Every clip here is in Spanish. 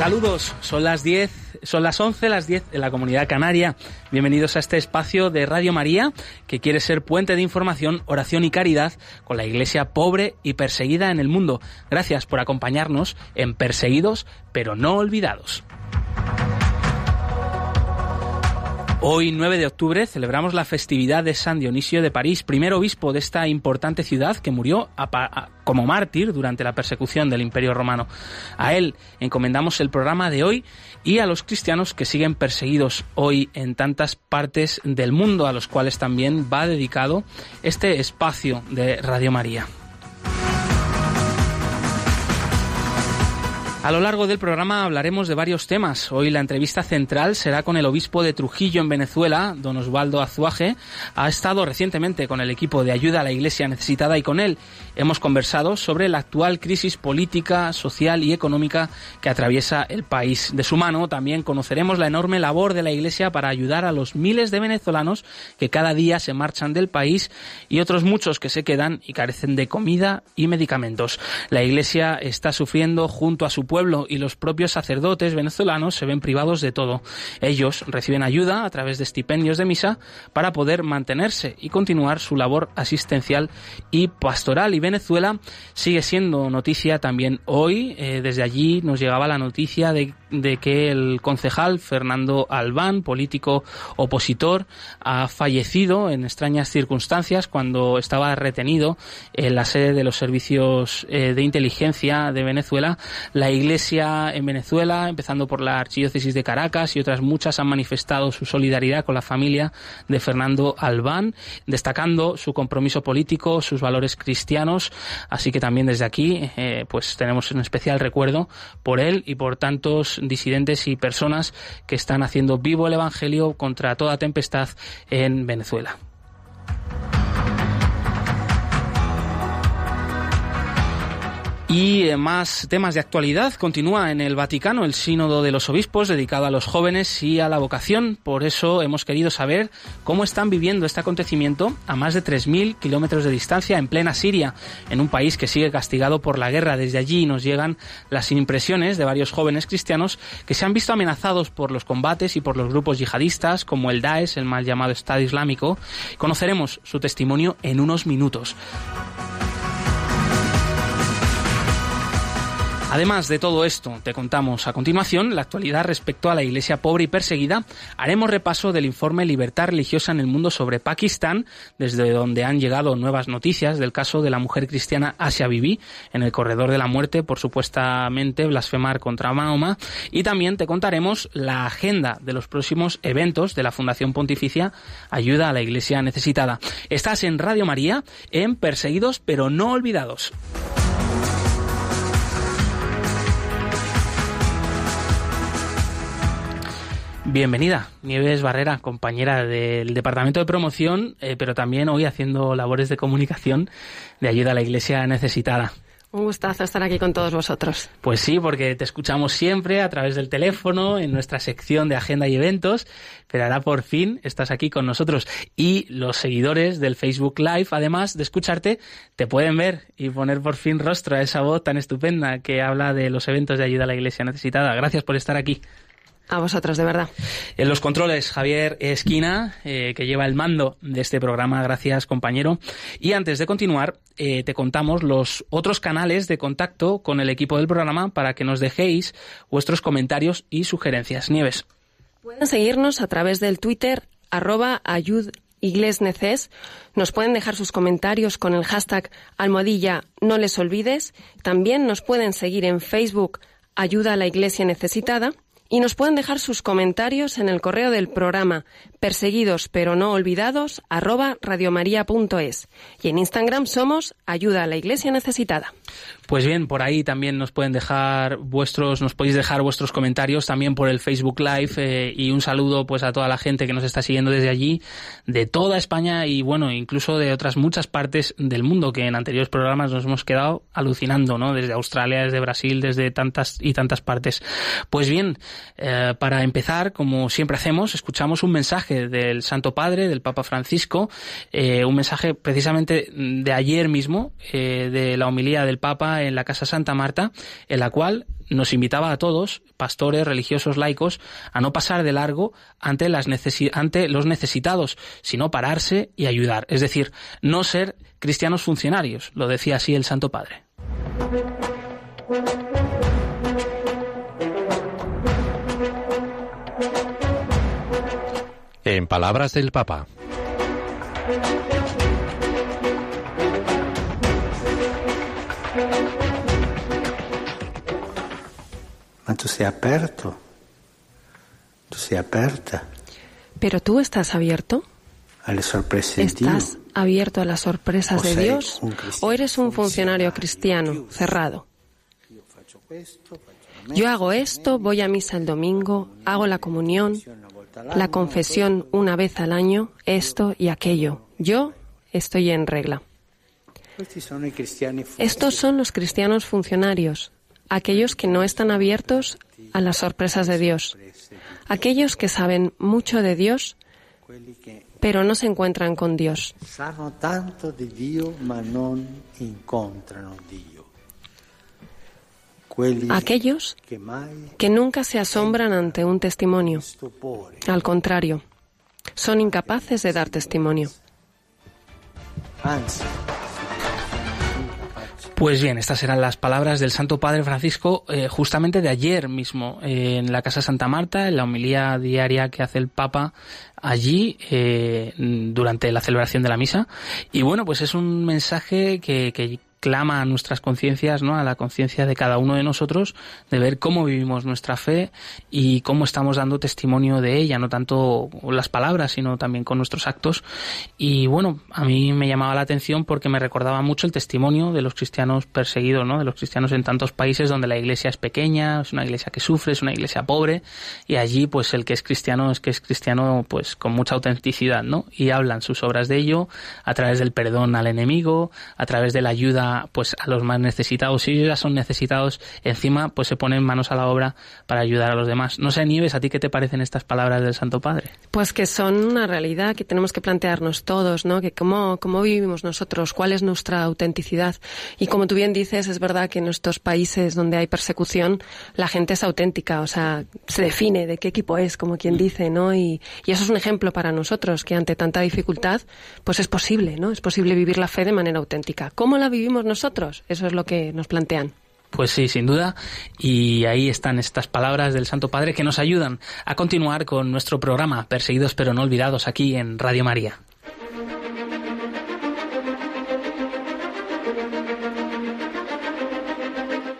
Saludos, son las 10, son las 11, las 10 en la comunidad canaria. Bienvenidos a este espacio de Radio María que quiere ser puente de información, oración y caridad con la iglesia pobre y perseguida en el mundo. Gracias por acompañarnos en Perseguidos pero no olvidados. Hoy, 9 de octubre, celebramos la festividad de San Dionisio de París, primer obispo de esta importante ciudad que murió como mártir durante la persecución del Imperio Romano. A él encomendamos el programa de hoy y a los cristianos que siguen perseguidos hoy en tantas partes del mundo, a los cuales también va dedicado este espacio de Radio María. A lo largo del programa hablaremos de varios temas. Hoy la entrevista central será con el obispo de Trujillo en Venezuela, don Osvaldo Azuaje. Ha estado recientemente con el equipo de ayuda a la Iglesia necesitada y con él hemos conversado sobre la actual crisis política, social y económica que atraviesa el país. De su mano también conoceremos la enorme labor de la Iglesia para ayudar a los miles de venezolanos que cada día se marchan del país y otros muchos que se quedan y carecen de comida y medicamentos. La Iglesia está sufriendo junto a su pueblo y los propios sacerdotes venezolanos se ven privados de todo. Ellos reciben ayuda a través de estipendios de misa para poder mantenerse y continuar su labor asistencial y pastoral. Y Venezuela sigue siendo noticia también hoy. Eh, desde allí nos llegaba la noticia de, de que el concejal Fernando Albán, político opositor, ha fallecido en extrañas circunstancias cuando estaba retenido en la sede de los servicios eh, de inteligencia de Venezuela. La Iglesia en Venezuela, empezando por la Archidiócesis de Caracas y otras muchas, han manifestado su solidaridad con la familia de Fernando Albán, destacando su compromiso político, sus valores cristianos. Así que también desde aquí, eh, pues tenemos un especial recuerdo por él y por tantos disidentes y personas que están haciendo vivo el Evangelio contra toda tempestad en Venezuela. Y eh, más temas de actualidad. Continúa en el Vaticano el Sínodo de los Obispos dedicado a los jóvenes y a la vocación. Por eso hemos querido saber cómo están viviendo este acontecimiento a más de 3.000 kilómetros de distancia en plena Siria, en un país que sigue castigado por la guerra. Desde allí nos llegan las impresiones de varios jóvenes cristianos que se han visto amenazados por los combates y por los grupos yihadistas como el Daesh, el mal llamado Estado Islámico. Conoceremos su testimonio en unos minutos. Además de todo esto, te contamos a continuación la actualidad respecto a la iglesia pobre y perseguida. Haremos repaso del informe Libertad Religiosa en el Mundo sobre Pakistán, desde donde han llegado nuevas noticias del caso de la mujer cristiana Asia Bibi en el corredor de la muerte por supuestamente blasfemar contra Mahoma. Y también te contaremos la agenda de los próximos eventos de la Fundación Pontificia Ayuda a la Iglesia Necesitada. Estás en Radio María en Perseguidos pero no olvidados. Bienvenida, Nieves Barrera, compañera del Departamento de Promoción, eh, pero también hoy haciendo labores de comunicación de ayuda a la Iglesia necesitada. Un gustazo estar aquí con todos vosotros. Pues sí, porque te escuchamos siempre a través del teléfono, en nuestra sección de agenda y eventos, pero ahora por fin estás aquí con nosotros. Y los seguidores del Facebook Live, además de escucharte, te pueden ver y poner por fin rostro a esa voz tan estupenda que habla de los eventos de ayuda a la Iglesia necesitada. Gracias por estar aquí. A vosotros, de verdad. En los controles, Javier Esquina, eh, que lleva el mando de este programa. Gracias, compañero. Y antes de continuar, eh, te contamos los otros canales de contacto con el equipo del programa para que nos dejéis vuestros comentarios y sugerencias. Nieves. Pueden seguirnos a través del Twitter, arroba ayud Nos pueden dejar sus comentarios con el hashtag almohadilla no les olvides. También nos pueden seguir en Facebook Ayuda a la Iglesia Necesitada y nos pueden dejar sus comentarios en el correo del programa perseguidos pero no olvidados, arroba radiomaria.es. Y en Instagram somos Ayuda a la Iglesia Necesitada. Pues bien, por ahí también nos pueden dejar vuestros, nos podéis dejar vuestros comentarios también por el Facebook Live eh, y un saludo pues a toda la gente que nos está siguiendo desde allí, de toda España y bueno, incluso de otras muchas partes del mundo que en anteriores programas nos hemos quedado alucinando, ¿no? Desde Australia, desde Brasil, desde tantas y tantas partes. Pues bien, eh, para empezar, como siempre hacemos, escuchamos un mensaje del Santo Padre, del Papa Francisco, eh, un mensaje precisamente de ayer mismo, de la homilía del Papa en la Casa Santa Marta, en la cual nos invitaba a todos, pastores, religiosos, laicos, a no pasar de largo ante, las ante los necesitados, sino pararse y ayudar. Es decir, no ser cristianos funcionarios, lo decía así el Santo Padre. En palabras del Papa. Pero tú estás abierto. ¿Estás abierto a las sorpresas de Dios? ¿O eres un funcionario cristiano cerrado? Yo hago esto, voy a misa el domingo, hago la comunión, la confesión una vez al año, esto y aquello. Yo estoy en regla. Estos son los cristianos funcionarios, aquellos que no están abiertos a las sorpresas de Dios, aquellos que saben mucho de Dios, pero no se encuentran con Dios. Aquellos que nunca se asombran ante un testimonio. Al contrario, son incapaces de dar testimonio. Pues bien, estas eran las palabras del Santo Padre Francisco eh, justamente de ayer mismo eh, en la Casa Santa Marta, en la homilía diaria que hace el Papa allí eh, durante la celebración de la misa. Y bueno, pues es un mensaje que, que clama a nuestras conciencias, ¿no? A la conciencia de cada uno de nosotros, de ver cómo vivimos nuestra fe y cómo estamos dando testimonio de ella, no tanto las palabras, sino también con nuestros actos. Y bueno, a mí me llamaba la atención porque me recordaba mucho el testimonio de los cristianos perseguidos, ¿no? De los cristianos en tantos países donde la iglesia es pequeña, es una iglesia que sufre, es una iglesia pobre, y allí pues el que es cristiano es que es cristiano pues con mucha autenticidad, ¿no? Y hablan sus obras de ello a través del perdón al enemigo, a través de la ayuda pues a los más necesitados. Si ellos ya son necesitados, encima pues se ponen manos a la obra para ayudar a los demás. No sé, Nieves, ¿a ti qué te parecen estas palabras del Santo Padre? Pues que son una realidad que tenemos que plantearnos todos, ¿no? Que cómo, cómo vivimos nosotros, cuál es nuestra autenticidad. Y como tú bien dices, es verdad que en estos países donde hay persecución, la gente es auténtica, o sea, se define de qué equipo es, como quien dice, ¿no? Y, y eso es un ejemplo para nosotros, que ante tanta dificultad, pues es posible, ¿no? Es posible vivir la fe de manera auténtica. ¿Cómo la vivimos nosotros? Eso es lo que nos plantean. Pues sí, sin duda. Y ahí están estas palabras del Santo Padre que nos ayudan a continuar con nuestro programa Perseguidos pero no olvidados aquí en Radio María.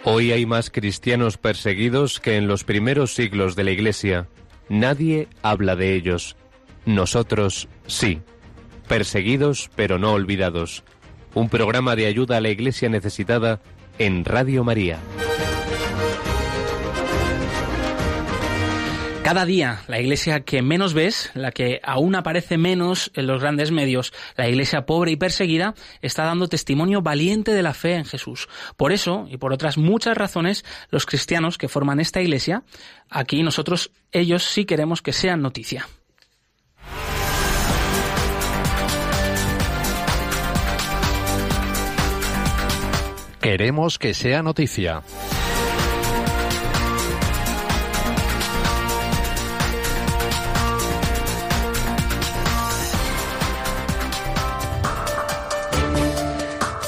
Hoy hay más cristianos perseguidos que en los primeros siglos de la Iglesia. Nadie habla de ellos. Nosotros sí. Perseguidos pero no olvidados. Un programa de ayuda a la Iglesia necesitada en Radio María. Cada día, la iglesia que menos ves, la que aún aparece menos en los grandes medios, la iglesia pobre y perseguida, está dando testimonio valiente de la fe en Jesús. Por eso, y por otras muchas razones, los cristianos que forman esta iglesia, aquí nosotros, ellos sí queremos que sean noticia. Queremos que sea noticia.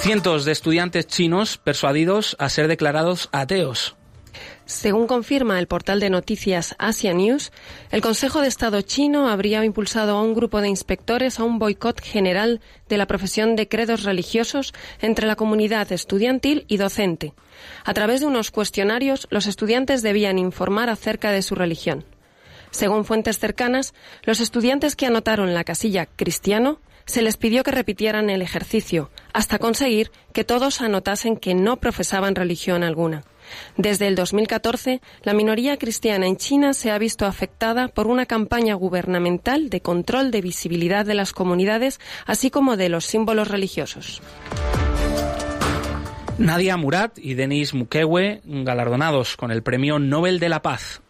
Cientos de estudiantes chinos persuadidos a ser declarados ateos. Según confirma el portal de noticias Asia News, el Consejo de Estado chino habría impulsado a un grupo de inspectores a un boicot general de la profesión de credos religiosos entre la comunidad estudiantil y docente. A través de unos cuestionarios, los estudiantes debían informar acerca de su religión. Según fuentes cercanas, los estudiantes que anotaron la casilla cristiano se les pidió que repitieran el ejercicio, hasta conseguir que todos anotasen que no profesaban religión alguna. Desde el 2014, la minoría cristiana en China se ha visto afectada por una campaña gubernamental de control de visibilidad de las comunidades, así como de los símbolos religiosos. Nadia Murad y Denis Mukwege galardonados con el Premio Nobel de la Paz.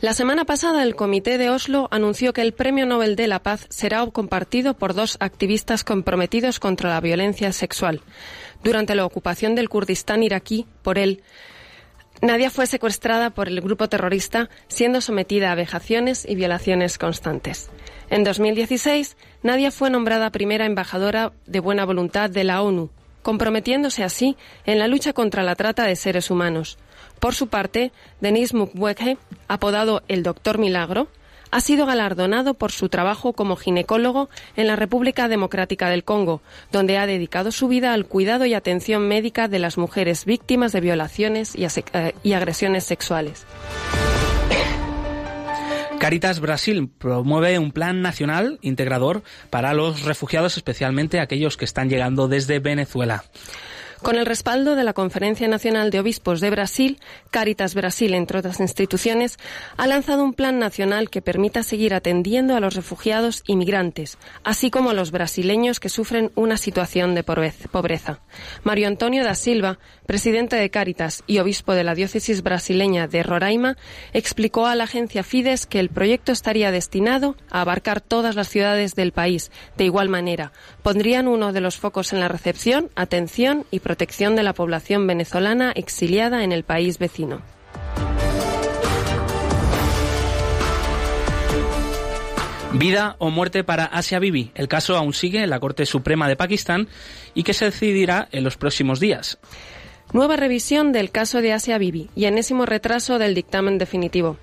La semana pasada el Comité de Oslo anunció que el Premio Nobel de la Paz será compartido por dos activistas comprometidos contra la violencia sexual. Durante la ocupación del Kurdistán iraquí por él, Nadia fue secuestrada por el grupo terrorista, siendo sometida a vejaciones y violaciones constantes. En 2016, Nadia fue nombrada primera embajadora de buena voluntad de la ONU, comprometiéndose así en la lucha contra la trata de seres humanos. Por su parte, Denis Mukwege, apodado el Doctor Milagro, ha sido galardonado por su trabajo como ginecólogo en la República Democrática del Congo, donde ha dedicado su vida al cuidado y atención médica de las mujeres víctimas de violaciones y, eh, agresiones sexuales. Caritas Brasil promueve un plan nacional integrador para los refugiados, especialmente aquellos que están llegando desde Venezuela. Con el respaldo de la Conferencia Nacional de Obispos de Brasil, Caritas Brasil, entre otras instituciones, ha lanzado un plan nacional que permita seguir atendiendo a los refugiados y migrantes, así como a los brasileños que sufren una situación de pobreza. Mario Antonio da Silva, presidente de Caritas y obispo de la diócesis brasileña de Roraima, explicó a la agencia Fides que el proyecto estaría destinado a abarcar todas las ciudades del país. De igual manera, pondrían uno de los focos en la recepción, atención y protección de la población venezolana exiliada en el país vecino. Vida o muerte para Asia Bibi. El caso aún sigue en la Corte Suprema de Pakistán y que se decidirá en los próximos días. Nueva revisión del caso de Asia Bibi y enésimo retraso del dictamen definitivo.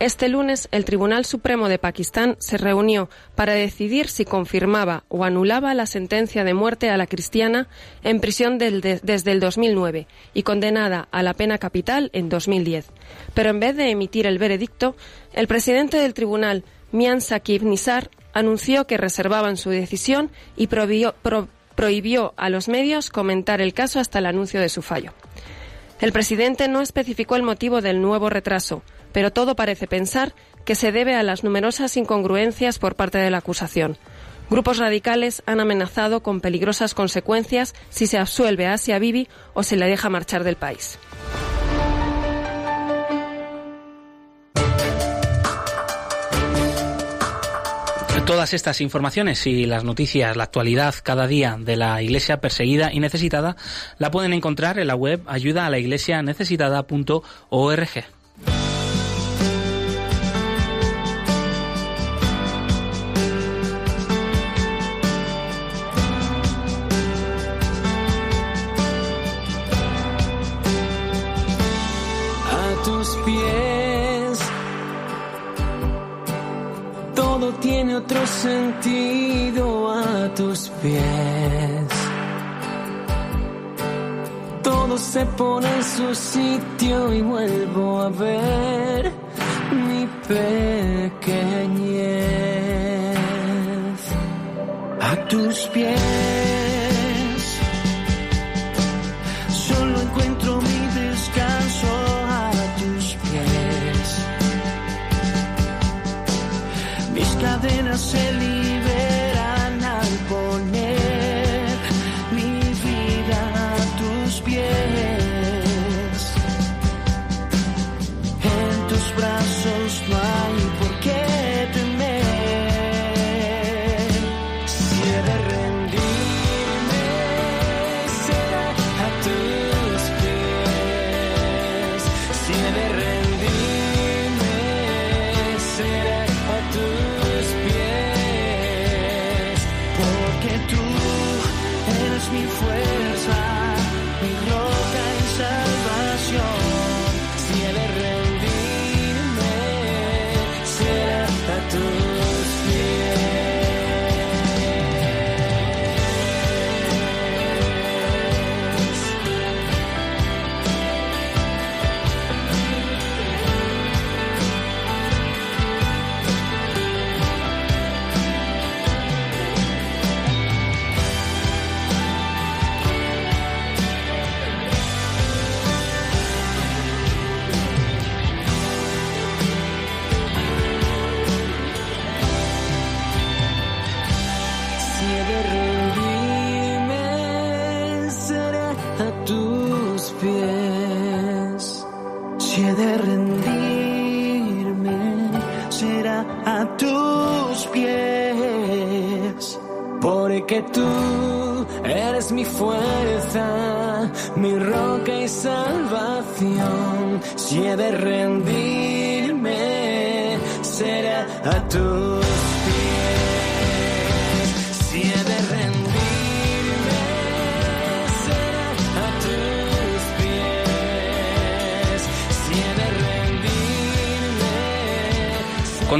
Este lunes, el Tribunal Supremo de Pakistán se reunió para decidir si confirmaba o anulaba la sentencia de muerte a la cristiana en prisión desde el 2009 y condenada a la pena capital en 2010. Pero en vez de emitir el veredicto, el presidente del tribunal, Mian Sakib Nisar, anunció que reservaban su decisión y prohibió a los medios comentar el caso hasta el anuncio de su fallo. El presidente no especificó el motivo del nuevo retraso, pero todo parece pensar que se debe a las numerosas incongruencias por parte de la acusación. Grupos radicales han amenazado con peligrosas consecuencias si se absuelve a Asia Bibi o se le deja marchar del país. Todas estas informaciones y las noticias, la actualidad cada día de la Iglesia perseguida y necesitada la pueden encontrar en la web ayuda la necesitada.org. tiene otro sentido a tus pies. Todo se pone en su sitio y vuelvo a ver mi pequeñez a tus pies. Será a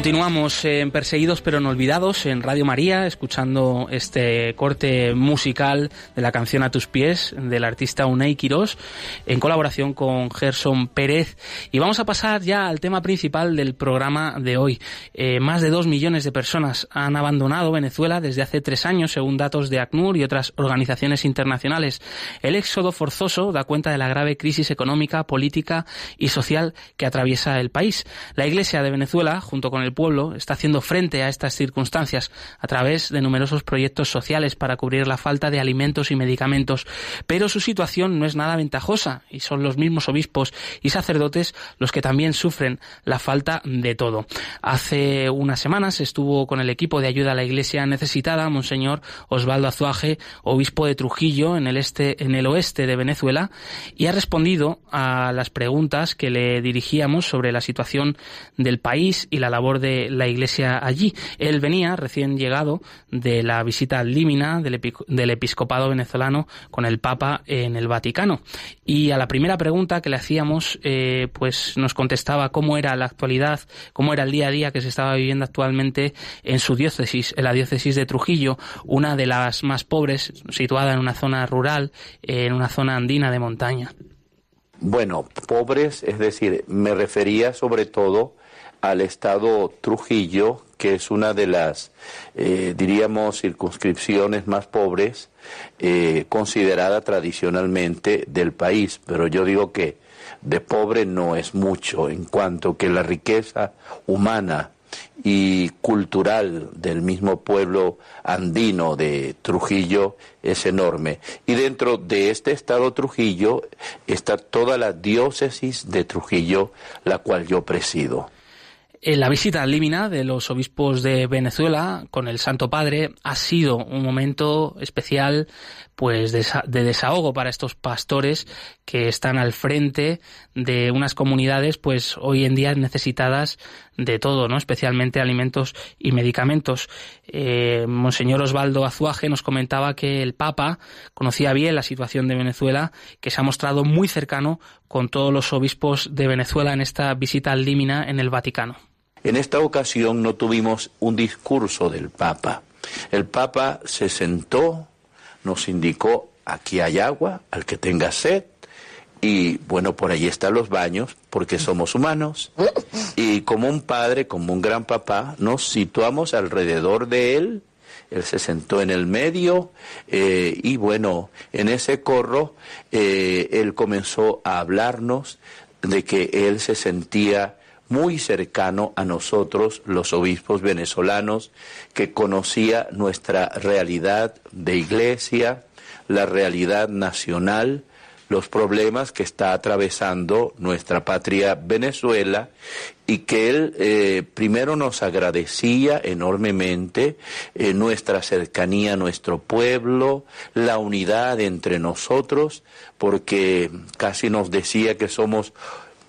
Continuamos en Perseguidos pero no olvidados en Radio María, escuchando este corte musical de la canción A tus pies del artista Unai Quirós en colaboración con Gerson Pérez. Y vamos a pasar ya al tema principal del programa de hoy. Eh, más de dos millones de personas han abandonado Venezuela desde hace tres años, según datos de ACNUR y otras organizaciones internacionales. El éxodo forzoso da cuenta de la grave crisis económica, política y social que atraviesa el país. La Iglesia de Venezuela, junto con el pueblo está haciendo frente a estas circunstancias a través de numerosos proyectos sociales para cubrir la falta de alimentos y medicamentos, pero su situación no es nada ventajosa y son los mismos obispos y sacerdotes los que también sufren la falta de todo. Hace unas semanas estuvo con el equipo de ayuda a la Iglesia necesitada Monseñor Osvaldo Azuaje, obispo de Trujillo en el este en el oeste de Venezuela y ha respondido a las preguntas que le dirigíamos sobre la situación del país y la labor de la Iglesia allí. Él venía recién llegado de la visita límina del, del episcopado venezolano con el Papa en el Vaticano. Y a la primera pregunta que le hacíamos, eh, pues nos contestaba cómo era la actualidad, cómo era el día a día que se estaba viviendo actualmente en su diócesis, en la diócesis de Trujillo, una de las más pobres, situada en una zona rural, en una zona andina de montaña. Bueno, pobres, es decir, me refería sobre todo al estado Trujillo, que es una de las, eh, diríamos, circunscripciones más pobres eh, considerada tradicionalmente del país. Pero yo digo que de pobre no es mucho, en cuanto que la riqueza humana y cultural del mismo pueblo andino de Trujillo es enorme. Y dentro de este estado Trujillo está toda la diócesis de Trujillo, la cual yo presido. Eh, la visita al Límina de los obispos de Venezuela con el Santo Padre ha sido un momento especial pues de, desahogo para estos pastores que están al frente de unas comunidades pues hoy en día necesitadas de todo, ¿no? especialmente alimentos y medicamentos. Eh, Monseñor Osvaldo Azuaje nos comentaba que el Papa conocía bien la situación de Venezuela, que se ha mostrado muy cercano con todos los obispos de Venezuela en esta visita al Límina en el Vaticano. En esta ocasión no tuvimos un discurso del Papa. El Papa se sentó, nos indicó, aquí hay agua, al que tenga sed, y bueno, por ahí están los baños, porque somos humanos. Y como un padre, como un gran papá, nos situamos alrededor de él. Él se sentó en el medio eh, y bueno, en ese corro eh, él comenzó a hablarnos de que él se sentía muy cercano a nosotros, los obispos venezolanos, que conocía nuestra realidad de iglesia, la realidad nacional, los problemas que está atravesando nuestra patria Venezuela y que él eh, primero nos agradecía enormemente eh, nuestra cercanía a nuestro pueblo, la unidad entre nosotros, porque casi nos decía que somos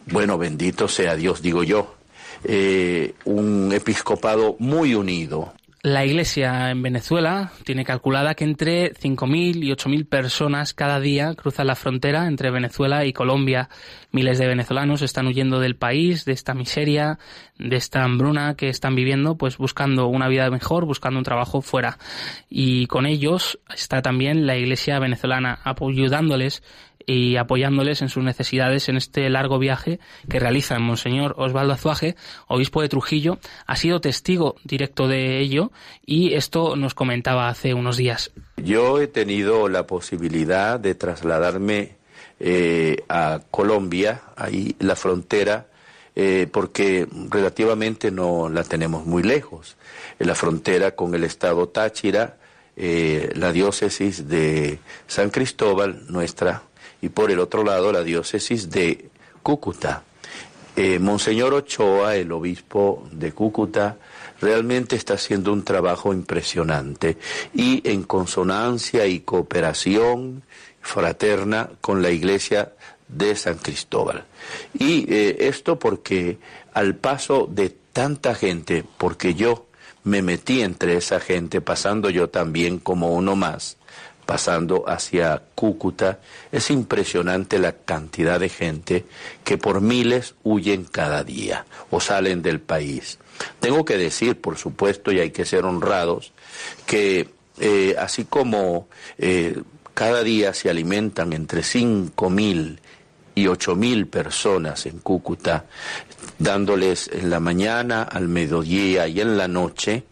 bueno, bendito sea Dios, digo yo, eh, un episcopado muy unido. La iglesia en Venezuela tiene calculada que entre 5.000 y 8.000 personas cada día cruzan la frontera entre Venezuela y Colombia. Miles de venezolanos están huyendo del país, de esta miseria, de esta hambruna que están viviendo, pues buscando una vida mejor, buscando un trabajo fuera. Y con ellos está también la iglesia venezolana ayudándoles y apoyándoles en sus necesidades en este largo viaje que realiza Monseñor Osvaldo Azuaje, obispo de Trujillo, ha sido testigo directo de ello y esto nos comentaba hace unos días. Yo he tenido la posibilidad de trasladarme eh, a Colombia, ahí la frontera, eh, porque relativamente no la tenemos muy lejos. En la frontera con el estado Táchira, eh, la diócesis de San Cristóbal, nuestra y por el otro lado la diócesis de Cúcuta. Eh, Monseñor Ochoa, el obispo de Cúcuta, realmente está haciendo un trabajo impresionante y en consonancia y cooperación fraterna con la iglesia de San Cristóbal. Y eh, esto porque al paso de tanta gente, porque yo me metí entre esa gente, pasando yo también como uno más, pasando hacia Cúcuta, es impresionante la cantidad de gente que por miles huyen cada día o salen del país. Tengo que decir, por supuesto, y hay que ser honrados, que eh, así como eh, cada día se alimentan entre cinco mil y ocho mil personas en Cúcuta, dándoles en la mañana, al mediodía y en la noche,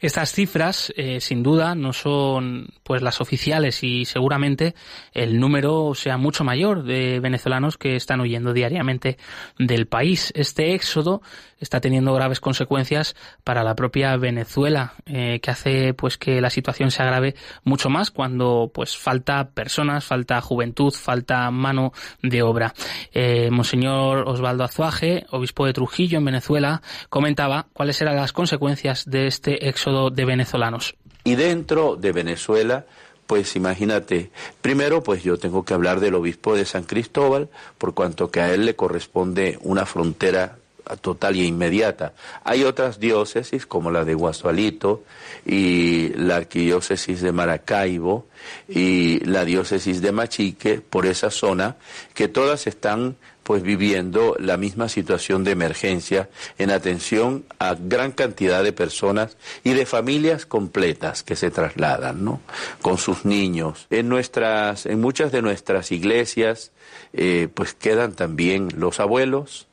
estas cifras, eh, sin duda, no son pues las oficiales y seguramente el número sea mucho mayor de venezolanos que están huyendo diariamente del país. Este éxodo está teniendo graves consecuencias para la propia Venezuela, eh, que hace pues que la situación se agrave mucho más cuando pues falta personas, falta juventud, falta mano de obra. Eh, Monseñor Osvaldo Azuaje, obispo de Trujillo en Venezuela, comentaba cuáles eran las consecuencias de este éxodo de venezolanos. Y dentro de Venezuela, pues imagínate, primero pues yo tengo que hablar del obispo de San Cristóbal, por cuanto que a él le corresponde una frontera total y inmediata. Hay otras diócesis como la de Guasualito y la arquidiócesis de Maracaibo y la diócesis de Machique por esa zona que todas están pues viviendo la misma situación de emergencia en atención a gran cantidad de personas y de familias completas que se trasladan, ¿no? Con sus niños. En nuestras, en muchas de nuestras iglesias, eh, pues quedan también los abuelos,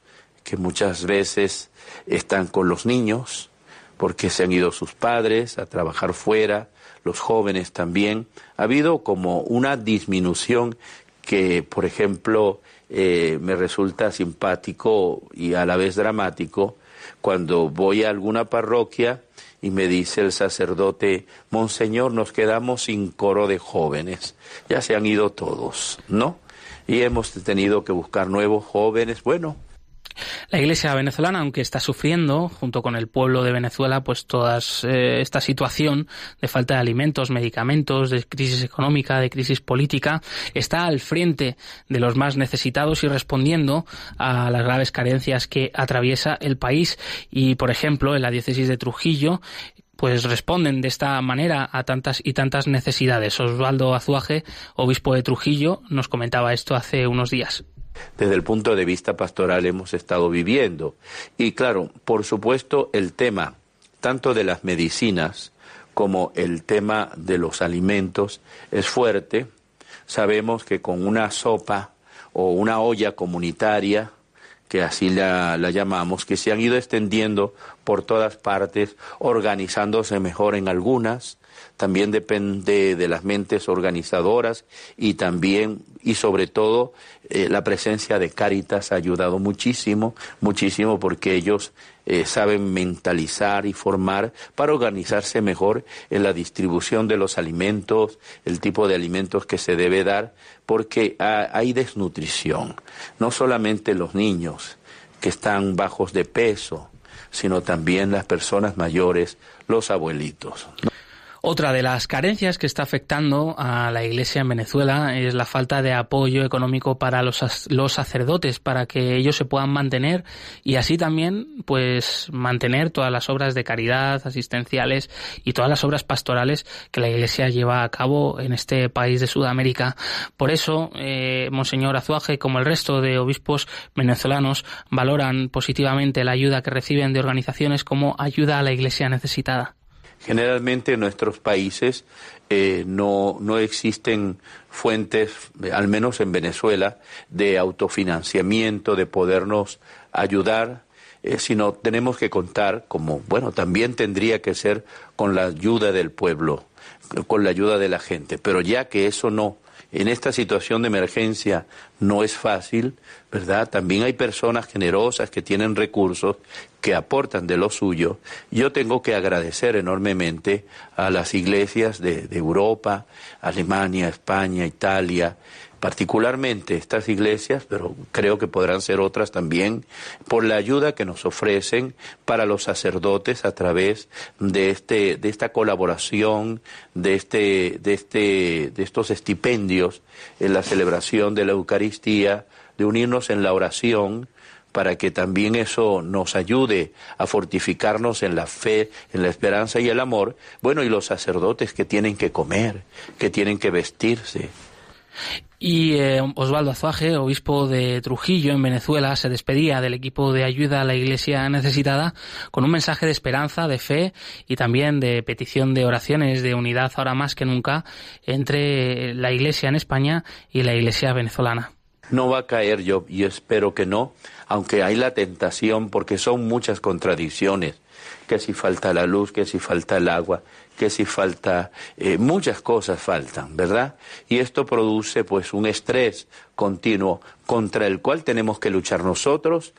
que muchas veces están con los niños, porque se han ido sus padres a trabajar fuera, los jóvenes también. Ha habido como una disminución que, por ejemplo, eh, me resulta simpático y a la vez dramático cuando voy a alguna parroquia y me dice el sacerdote, Monseñor, nos quedamos sin coro de jóvenes, ya se han ido todos, ¿no? Y hemos tenido que buscar nuevos jóvenes, bueno, la Iglesia venezolana, aunque está sufriendo, junto con el pueblo de Venezuela, pues toda eh, esta situación de falta de alimentos, medicamentos, de crisis económica, de crisis política, está al frente de los más necesitados y respondiendo a las graves carencias que atraviesa el país. Y, por ejemplo, en la diócesis de Trujillo, pues responden de esta manera a tantas y tantas necesidades. Osvaldo Azuaje, obispo de Trujillo, nos comentaba esto hace unos días desde el punto de vista pastoral hemos estado viviendo. Y claro, por supuesto, el tema tanto de las medicinas como el tema de los alimentos es fuerte. Sabemos que con una sopa o una olla comunitaria, que así la, la, llamamos, que se han ido extendiendo por todas partes, organizándose mejor en algunas, también depende de las mentes organizadoras y también y sobre todo eh, la presencia de Cáritas ha ayudado muchísimo, muchísimo porque ellos eh, saben mentalizar y formar para organizarse mejor en la distribución de los alimentos, el tipo de alimentos que se debe dar, porque hay desnutrición, no solamente los niños que están bajos de peso, sino también las personas mayores, los abuelitos. Otra de las carencias que está afectando a la Iglesia en Venezuela es la falta de apoyo económico para los, los sacerdotes, para que ellos se puedan mantener y así también, pues, mantener todas las obras de caridad, asistenciales y todas las obras pastorales que la Iglesia lleva a cabo en este país de Sudamérica. Por eso, eh, Monseñor Azuaje, como el resto de obispos venezolanos, valoran positivamente la ayuda que reciben de organizaciones como ayuda a la Iglesia necesitada. Generalmente en nuestros países eh, no, no existen fuentes, al menos en Venezuela, de autofinanciamiento, de podernos ayudar, eh, sino tenemos que contar, como, bueno, también tendría que ser con la ayuda del pueblo, con la ayuda de la gente, pero ya que eso no, en esta situación de emergencia no es fácil, ¿verdad? También hay personas generosas que tienen recursos, que aportan de lo suyo. Yo tengo que agradecer enormemente a las iglesias de, Europa, Alemania, España, Italia, particularmente estas iglesias, pero creo que podrán ser otras también, por la ayuda que nos ofrecen para los sacerdotes a través de este, de esta colaboración, de este, de este, de estos estipendios en la celebración de la Eucaristía, de unirnos en la oración, para que también eso nos ayude a fortificarnos en la fe, en la esperanza y el amor. Bueno, y los sacerdotes que tienen que comer, que tienen que vestirse. Y eh, Osvaldo Azuaje, obispo de Trujillo en Venezuela, se despedía del equipo de ayuda a la iglesia necesitada con un mensaje de esperanza, de fe y también de petición de oraciones, de unidad ahora más que nunca entre la iglesia en España y la iglesia venezolana. No va a caer yo y espero que no, aunque hay la tentación porque son muchas contradicciones, que si falta la luz, que si falta el agua, que si falta, eh, muchas cosas faltan, ¿verdad? Y esto produce pues un estrés continuo contra el cual tenemos que luchar nosotros,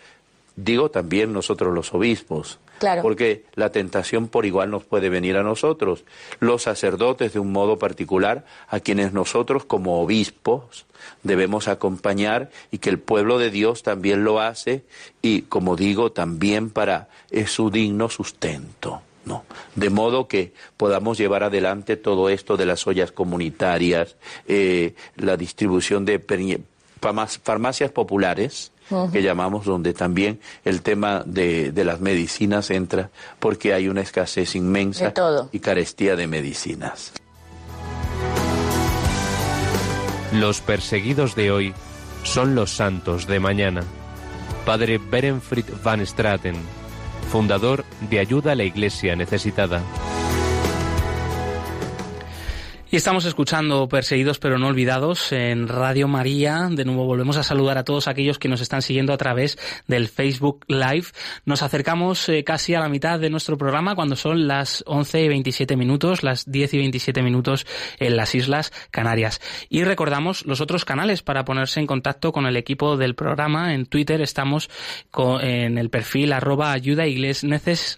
digo también nosotros los obispos, porque la tentación por igual nos puede venir a nosotros, los sacerdotes de un modo particular, a quienes nosotros como obispos debemos acompañar y que el pueblo de Dios también lo hace y, como digo, también para su digno sustento. ¿no? De modo que podamos llevar adelante todo esto de las ollas comunitarias, eh, la distribución de farmacias populares, que llamamos, donde también el tema de, de, las medicinas entra, porque hay una escasez inmensa y carestía de medicinas. Los perseguidos de hoy son los santos de mañana. Padre Berenfried van Straten, fundador de Ayuda a la Iglesia Necesitada. Y estamos escuchando Perseguidos pero no olvidados en Radio María. De nuevo volvemos a saludar a todos aquellos que nos están siguiendo a través del Facebook Live. Nos acercamos eh, casi a la mitad de nuestro programa cuando son las 11 y 27 minutos, las 10 y 27 minutos en las Islas Canarias. Y recordamos los otros canales para ponerse en contacto con el equipo del programa. En Twitter estamos en el perfil arroba ayuda.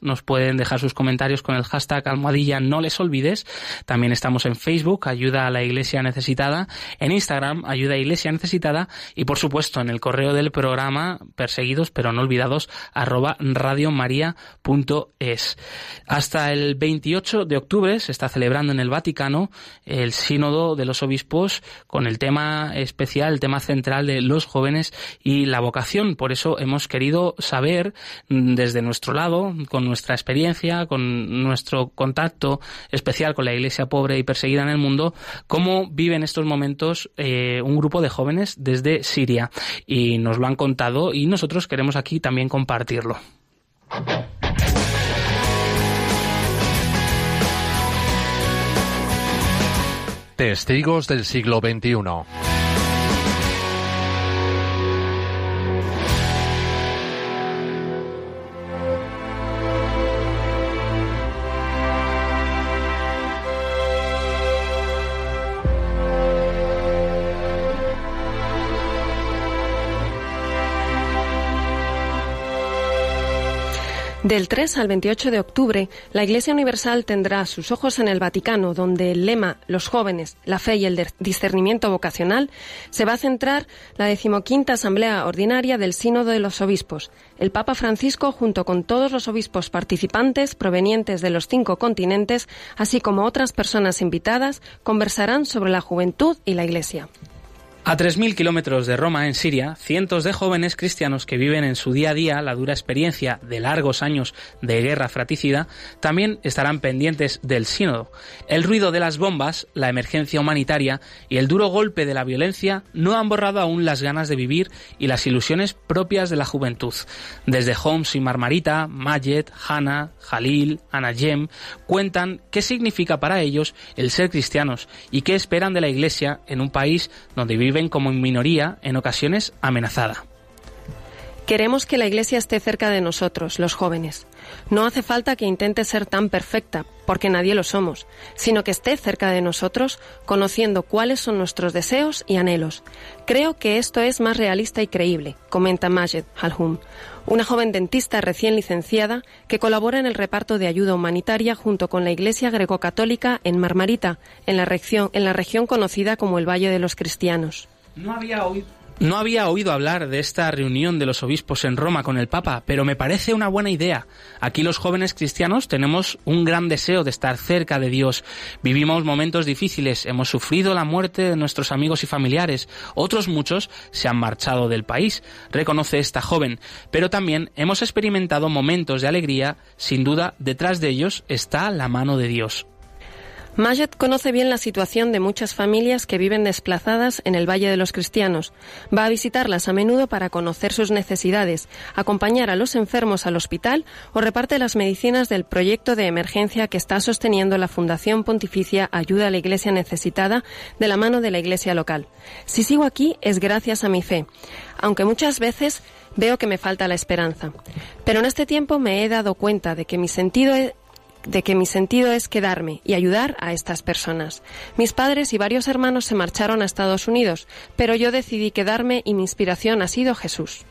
Nos pueden dejar sus comentarios con el hashtag almohadilla no les olvides. También estamos en Facebook Ayuda a la Iglesia Necesitada, en Instagram, Ayuda a Iglesia Necesitada, y por supuesto en el correo del programa, perseguidos pero no olvidados, arroba radiomaria.es. Hasta el 28 de octubre se está celebrando en el Vaticano el Sínodo de los Obispos con el tema especial, el tema central de los jóvenes y la vocación. Por eso hemos querido saber mm, desde nuestro lado, con nuestra experiencia, con nuestro contacto especial con la Iglesia pobre y perseguida el mundo, cómo vive en estos momentos eh, un grupo de jóvenes desde Siria. Y nos lo han contado y nosotros queremos aquí también compartirlo. Testigos del siglo XXI. Del 3 al 28 de octubre, la Iglesia Universal tendrá sus ojos en el Vaticano, donde el lema Los jóvenes, la fe y el discernimiento vocacional se va a centrar la decimoquinta Asamblea Ordinaria del Sínodo de los Obispos. El Papa Francisco, junto con todos los obispos participantes provenientes de los cinco continentes, así como otras personas invitadas, conversarán sobre la juventud y la Iglesia. A 3.000 kilómetros de Roma, en Siria, cientos de jóvenes cristianos que viven en su día a día la dura experiencia de largos años de guerra fratricida también estarán pendientes del sínodo. El ruido de las bombas, la emergencia humanitaria y el duro golpe de la violencia no han borrado aún las ganas de vivir y las ilusiones propias de la juventud. Desde Homs y Marmarita, Majed, Hana, Jalil, Anajem cuentan qué significa para ellos el ser cristianos y qué esperan de la Iglesia en un país donde viven viven como en minoría, en ocasiones amenazada. Queremos que la Iglesia esté cerca de nosotros, los jóvenes. No hace falta que intente ser tan perfecta, porque nadie lo somos, sino que esté cerca de nosotros, conociendo cuáles son nuestros deseos y anhelos. Creo que esto es más realista y creíble, comenta Majed Halhum, una joven dentista recién licenciada que colabora en el reparto de ayuda humanitaria junto con la Iglesia Greco-Católica en Marmarita, en la, región, en la región conocida como el Valle de los Cristianos. No había oído hablar de esta reunión de los obispos en Roma con el Papa, pero me parece una buena idea. Aquí los jóvenes cristianos tenemos un gran deseo de estar cerca de Dios. Vivimos momentos difíciles, hemos sufrido la muerte de nuestros amigos y familiares, otros muchos se han marchado del país, reconoce esta joven, pero también hemos experimentado momentos de alegría, sin duda detrás de ellos está la mano de Dios. Majet conoce bien la situación de muchas familias que viven desplazadas en el Valle de los Cristianos. Va a visitarlas a menudo para conocer sus necesidades, acompañar a los enfermos al hospital o reparte las medicinas del proyecto de emergencia que está sosteniendo la Fundación Pontificia Ayuda a la Iglesia Necesitada de la mano de la Iglesia local. Si sigo aquí es gracias a mi fe, aunque muchas veces veo que me falta la esperanza. Pero en este tiempo me he dado cuenta de que mi sentido de que mi sentido es quedarme y ayudar a estas personas. Mis padres y varios hermanos se marcharon a Estados Unidos, pero yo decidí quedarme y mi inspiración ha sido Jesús.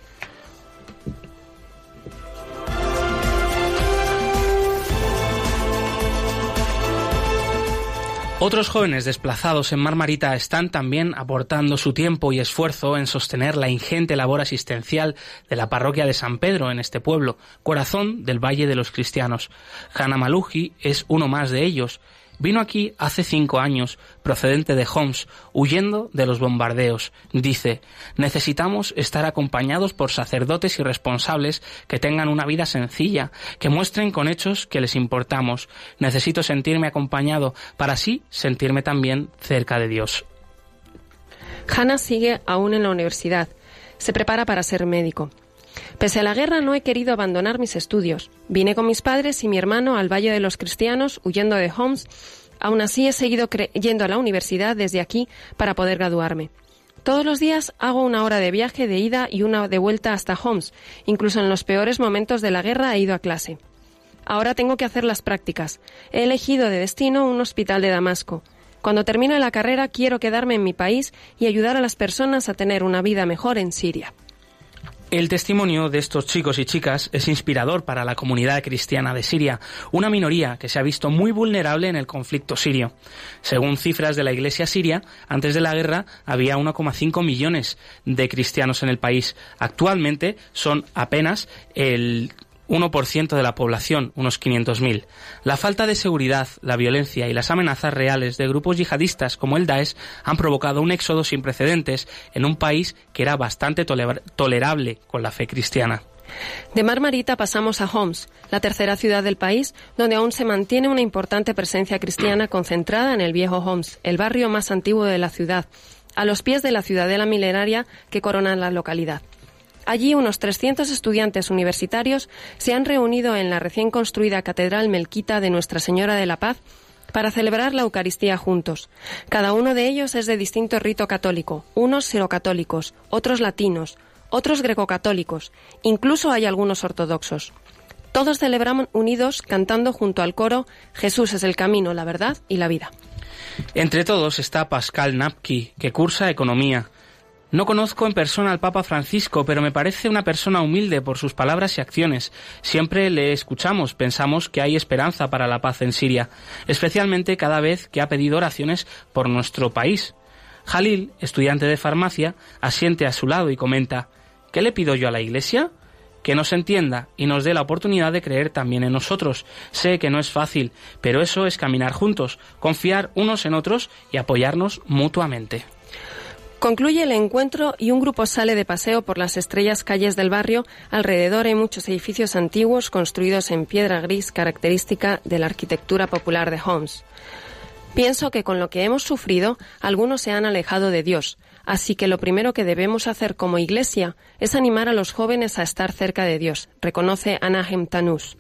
Otros jóvenes desplazados en Marmarita están también aportando su tiempo y esfuerzo en sostener la ingente labor asistencial de la parroquia de San Pedro en este pueblo, corazón del Valle de los Cristianos. Hanna Maluji es uno más de ellos Vino aquí hace cinco años, procedente de Homs, huyendo de los bombardeos. Dice, necesitamos estar acompañados por sacerdotes y responsables que tengan una vida sencilla, que muestren con hechos que les importamos. Necesito sentirme acompañado para así sentirme también cerca de Dios. Hannah sigue aún en la universidad. Se prepara para ser médico. Pese a la guerra no he querido abandonar mis estudios. Vine con mis padres y mi hermano al Valle de los Cristianos, huyendo de Homs. Aún así he seguido yendo a la universidad desde aquí para poder graduarme. Todos los días hago una hora de viaje de ida y una de vuelta hasta Homs. Incluso en los peores momentos de la guerra he ido a clase. Ahora tengo que hacer las prácticas. He elegido de destino un hospital de Damasco. Cuando termine la carrera quiero quedarme en mi país y ayudar a las personas a tener una vida mejor en Siria. El testimonio de estos chicos y chicas es inspirador para la comunidad cristiana de Siria, una minoría que se ha visto muy vulnerable en el conflicto sirio. Según cifras de la Iglesia siria, antes de la guerra había 1,5 millones de cristianos en el país. Actualmente son apenas el 1% de la población, unos 500.000. La falta de seguridad, la violencia y las amenazas reales de grupos yihadistas como el Daesh han provocado un éxodo sin precedentes en un país que era bastante tolerable con la fe cristiana. De Marmarita pasamos a Homs, la tercera ciudad del país, donde aún se mantiene una importante presencia cristiana concentrada en el viejo Homs, el barrio más antiguo de la ciudad, a los pies de la ciudadela milenaria que corona la localidad. Allí unos 300 estudiantes universitarios se han reunido en la recién construida Catedral Melquita de Nuestra Señora de la Paz para celebrar la Eucaristía juntos. Cada uno de ellos es de distinto rito católico, unos serocatólicos, otros latinos, otros grecocatólicos, incluso hay algunos ortodoxos. Todos celebramos unidos cantando junto al coro Jesús es el camino, la verdad y la vida. Entre todos está Pascal Napki, que cursa economía. No conozco en persona al Papa Francisco, pero me parece una persona humilde por sus palabras y acciones. Siempre le escuchamos, pensamos que hay esperanza para la paz en Siria, especialmente cada vez que ha pedido oraciones por nuestro país. Jalil, estudiante de farmacia, asiente a su lado y comenta ¿Qué le pido yo a la Iglesia? que nos entienda y nos dé la oportunidad de creer también en nosotros. Sé que no es fácil, pero eso es caminar juntos, confiar unos en otros y apoyarnos mutuamente. Concluye el encuentro y un grupo sale de paseo por las estrellas calles del barrio. Alrededor hay muchos edificios antiguos construidos en piedra gris característica de la arquitectura popular de Homs. Pienso que con lo que hemos sufrido, algunos se han alejado de Dios, así que lo primero que debemos hacer como Iglesia es animar a los jóvenes a estar cerca de Dios, reconoce Anahem Tanus,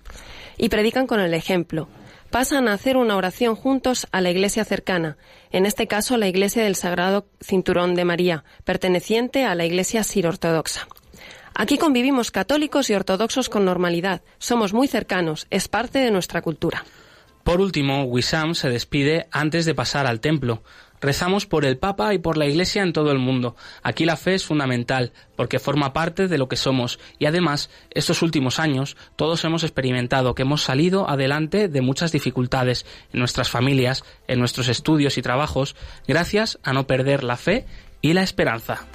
y predican con el ejemplo pasan a hacer una oración juntos a la iglesia cercana, en este caso la iglesia del Sagrado Cinturón de María, perteneciente a la iglesia sirortodoxa. Aquí convivimos católicos y ortodoxos con normalidad, somos muy cercanos, es parte de nuestra cultura. Por último, Wissam se despide antes de pasar al templo. Rezamos por el Papa y por la Iglesia en todo el mundo. Aquí la fe es fundamental, porque forma parte de lo que somos. Y además, estos últimos años, todos hemos experimentado que hemos salido adelante de muchas dificultades en nuestras familias, en nuestros estudios y trabajos, gracias a no perder la fe y la esperanza.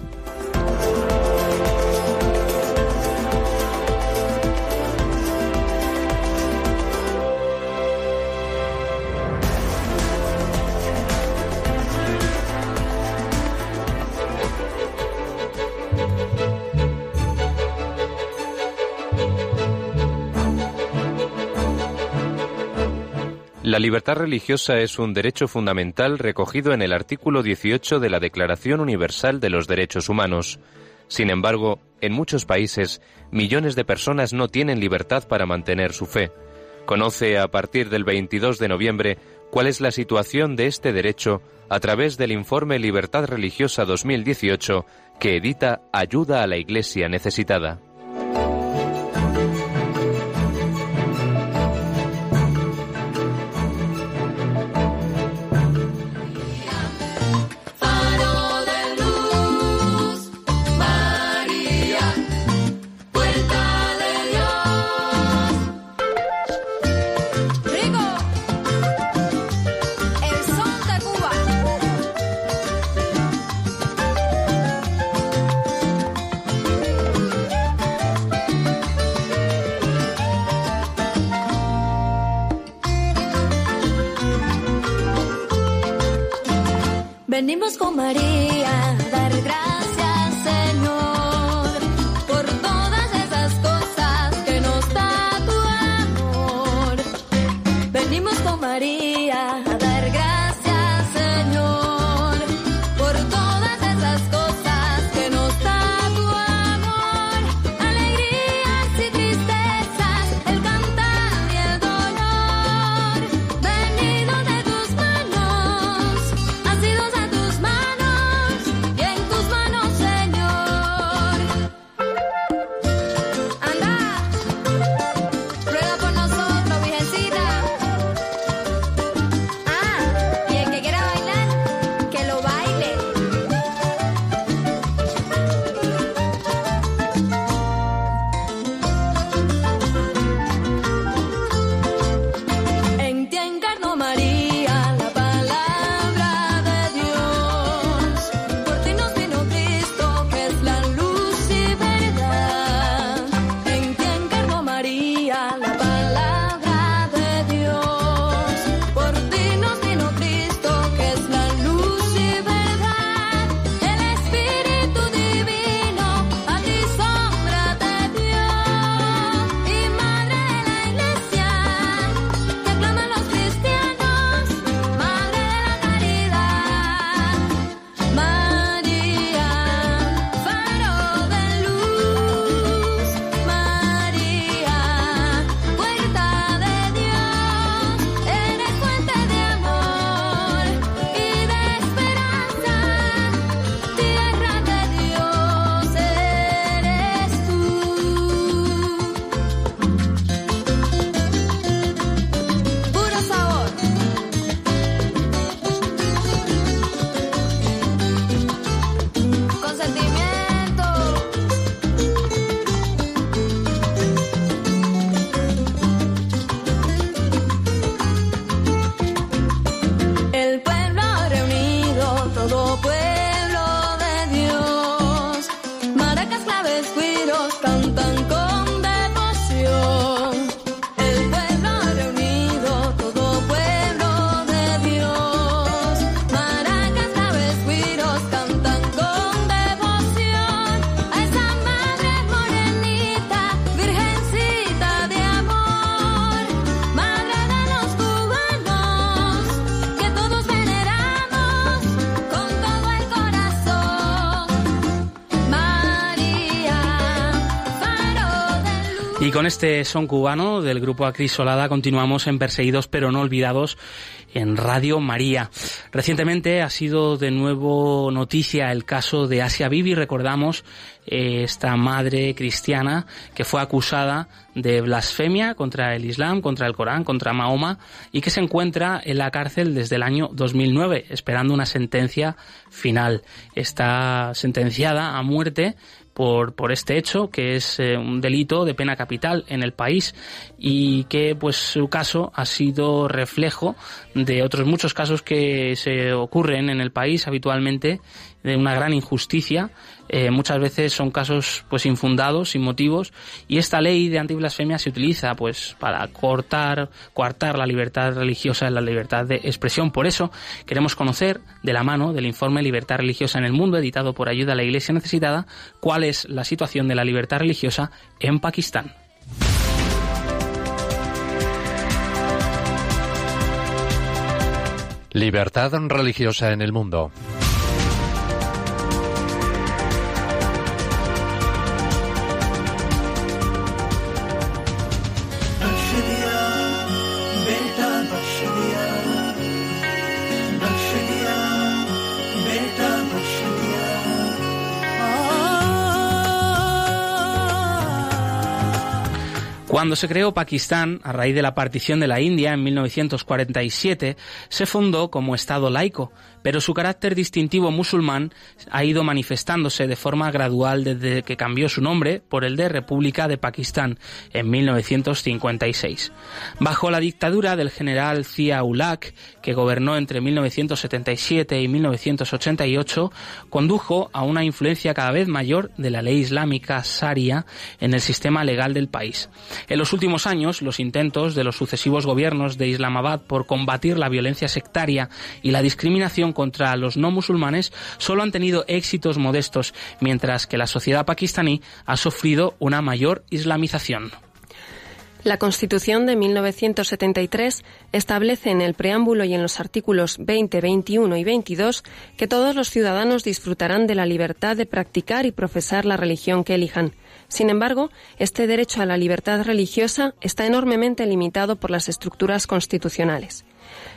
La libertad religiosa es un derecho fundamental recogido en el artículo 18 de la Declaración Universal de los Derechos Humanos. Sin embargo, en muchos países, millones de personas no tienen libertad para mantener su fe. Conoce a partir del 22 de noviembre cuál es la situación de este derecho a través del informe Libertad Religiosa 2018 que edita Ayuda a la Iglesia Necesitada. Venimos con María a dar gracias, con este son cubano del grupo Acrisolada continuamos en Perseguidos pero no olvidados en Radio María. Recientemente ha sido de nuevo noticia el caso de Asia Bibi, recordamos eh, esta madre cristiana que fue acusada de blasfemia contra el Islam, contra el Corán, contra Mahoma y que se encuentra en la cárcel desde el año 2009 esperando una sentencia final. Está sentenciada a muerte por, por este hecho, que es eh, un delito de pena capital en el país y que pues su caso ha sido reflejo de otros muchos casos que se ocurren en el país habitualmente de una gran injusticia. Eh, muchas veces son casos pues infundados, sin motivos, y esta ley de antiblasfemia se utiliza pues para cortar, coartar la libertad religiosa y la libertad de expresión. Por eso queremos conocer de la mano del informe Libertad religiosa en el mundo, editado por Ayuda a la Iglesia Necesitada, cuál es la situación de la libertad religiosa en Pakistán. Libertad religiosa en el mundo. Cuando se creó Pakistán, a raíz de la partición de la India en 1947, se fundó como Estado laico, pero su carácter distintivo musulmán ha ido manifestándose de forma gradual desde que cambió su nombre por el de República de Pakistán en 1956. Bajo la dictadura del general Zia Ulak, que gobernó entre 1977 y 1988, condujo a una influencia cada vez mayor de la ley islámica Sharia en el sistema legal del país. En los últimos años, los intentos de los sucesivos gobiernos de Islamabad por combatir la violencia sectaria y la discriminación contra los no musulmanes solo han tenido éxitos modestos, mientras que la sociedad pakistaní ha sufrido una mayor islamización. La Constitución de 1973 establece en el preámbulo y en los artículos 20, 21 y 22 que todos los ciudadanos disfrutarán de la libertad de practicar y profesar la religión que elijan. Sin embargo, este derecho a la libertad religiosa está enormemente limitado por las estructuras constitucionales.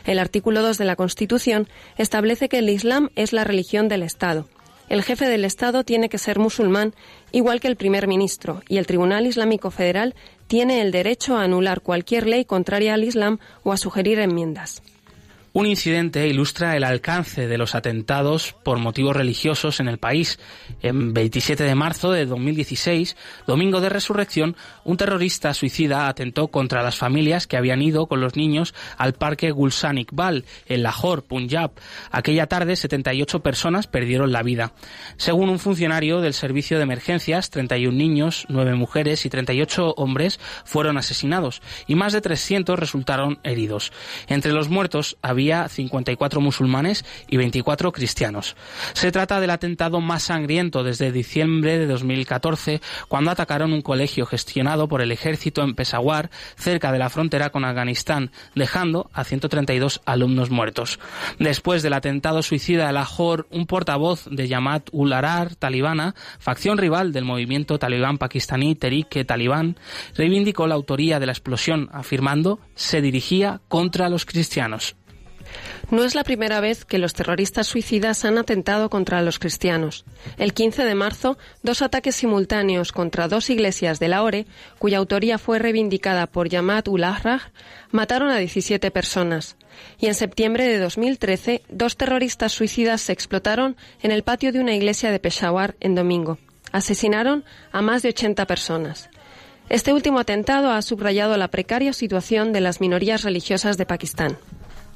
El artículo 2 de la Constitución establece que el Islam es la religión del Estado. El jefe del Estado tiene que ser musulmán, igual que el primer ministro, y el Tribunal Islámico Federal tiene el derecho a anular cualquier ley contraria al Islam o a sugerir enmiendas. Un incidente ilustra el alcance de los atentados por motivos religiosos en el país. En 27 de marzo de 2016, domingo de resurrección, un terrorista suicida atentó contra las familias que habían ido con los niños al parque Gulsan Iqbal, en Lahore, Punjab. Aquella tarde, 78 personas perdieron la vida. Según un funcionario del servicio de emergencias, 31 niños, 9 mujeres y 38 hombres fueron asesinados y más de 300 resultaron heridos. Entre los muertos había 54 musulmanes y 24 cristianos. Se trata del atentado más sangriento desde diciembre de 2014, cuando atacaron un colegio gestionado por el ejército en Peshawar, cerca de la frontera con Afganistán, dejando a 132 alumnos muertos. Después del atentado suicida de Lahore, un portavoz de Yamat ul Arar talibana, facción rival del movimiento talibán pakistaní Tehrik-e-Talibán, reivindicó la autoría de la explosión, afirmando se dirigía contra los cristianos. No es la primera vez que los terroristas suicidas han atentado contra los cristianos. El 15 de marzo, dos ataques simultáneos contra dos iglesias de Lahore, cuya autoría fue reivindicada por Yamat ul Ahrar, mataron a 17 personas. Y en septiembre de 2013, dos terroristas suicidas se explotaron en el patio de una iglesia de Peshawar en domingo. Asesinaron a más de 80 personas. Este último atentado ha subrayado la precaria situación de las minorías religiosas de Pakistán.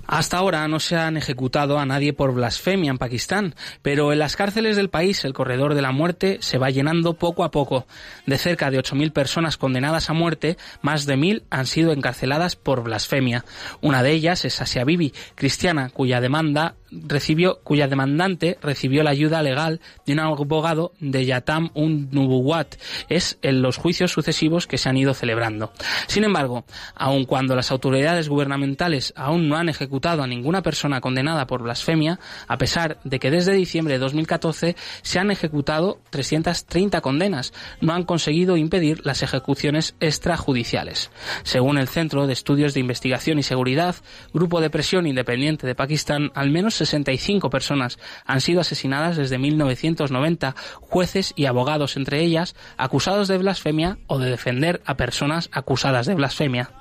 Hasta ahora no se han ejecutado a nadie por blasfemia en Pakistán, pero en las cárceles del país el corredor de la muerte se va llenando poco a poco. De cerca de 8.000 personas condenadas a muerte, más de 1.000 han sido encarceladas por blasfemia. Una de ellas es Asia Bibi, cristiana, cuya demanda recibió, cuya demandante recibió la ayuda legal de un abogado de Yatam un Nubuwat. Es en los juicios sucesivos que se han ido celebrando. Sin embargo, aun cuando las autoridades gubernamentales aún no han ejecutado a ninguna persona condenada por blasfemia, a pesar de que desde diciembre de 2014 se han ejecutado 330 condenas, no han conseguido impedir las ejecuciones extrajudiciales. Según el Centro de Estudios de Investigación y Seguridad, Grupo de Presión Independiente de Pakistán, al menos 65 personas han sido asesinadas desde 1990, jueces y abogados entre ellas acusados de blasfemia o de defender a personas acusadas de blasfemia.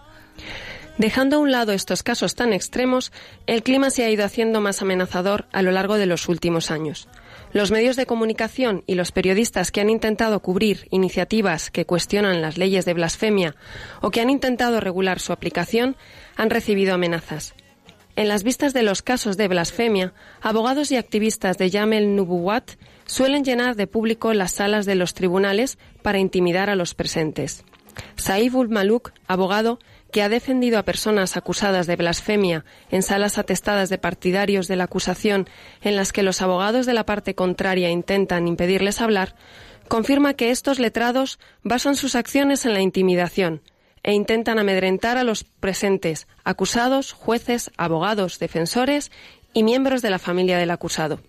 Dejando a un lado estos casos tan extremos, el clima se ha ido haciendo más amenazador a lo largo de los últimos años. Los medios de comunicación y los periodistas que han intentado cubrir iniciativas que cuestionan las leyes de blasfemia o que han intentado regular su aplicación han recibido amenazas. En las vistas de los casos de blasfemia, abogados y activistas de Yamel Nubuwat suelen llenar de público las salas de los tribunales para intimidar a los presentes. Saif ul Maluk, abogado, que ha defendido a personas acusadas de blasfemia en salas atestadas de partidarios de la acusación en las que los abogados de la parte contraria intentan impedirles hablar, confirma que estos letrados basan sus acciones en la intimidación e intentan amedrentar a los presentes, acusados, jueces, abogados, defensores y miembros de la familia del acusado.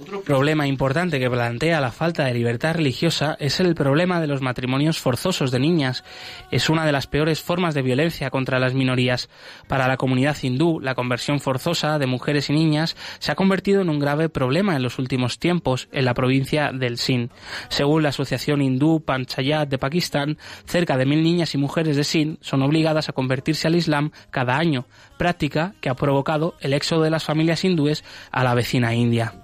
Otro problema importante que plantea la falta de libertad religiosa es el problema de los matrimonios forzosos de niñas. Es una de las peores formas de violencia contra las minorías. Para la comunidad hindú, la conversión forzosa de mujeres y niñas se ha convertido en un grave problema en los últimos tiempos en la provincia del Sindh. Según la Asociación Hindú Panchayat de Pakistán, cerca de mil niñas y mujeres de Sindh son obligadas a convertirse al Islam cada año, práctica que ha provocado el éxodo de las familias hindúes a la vecina India.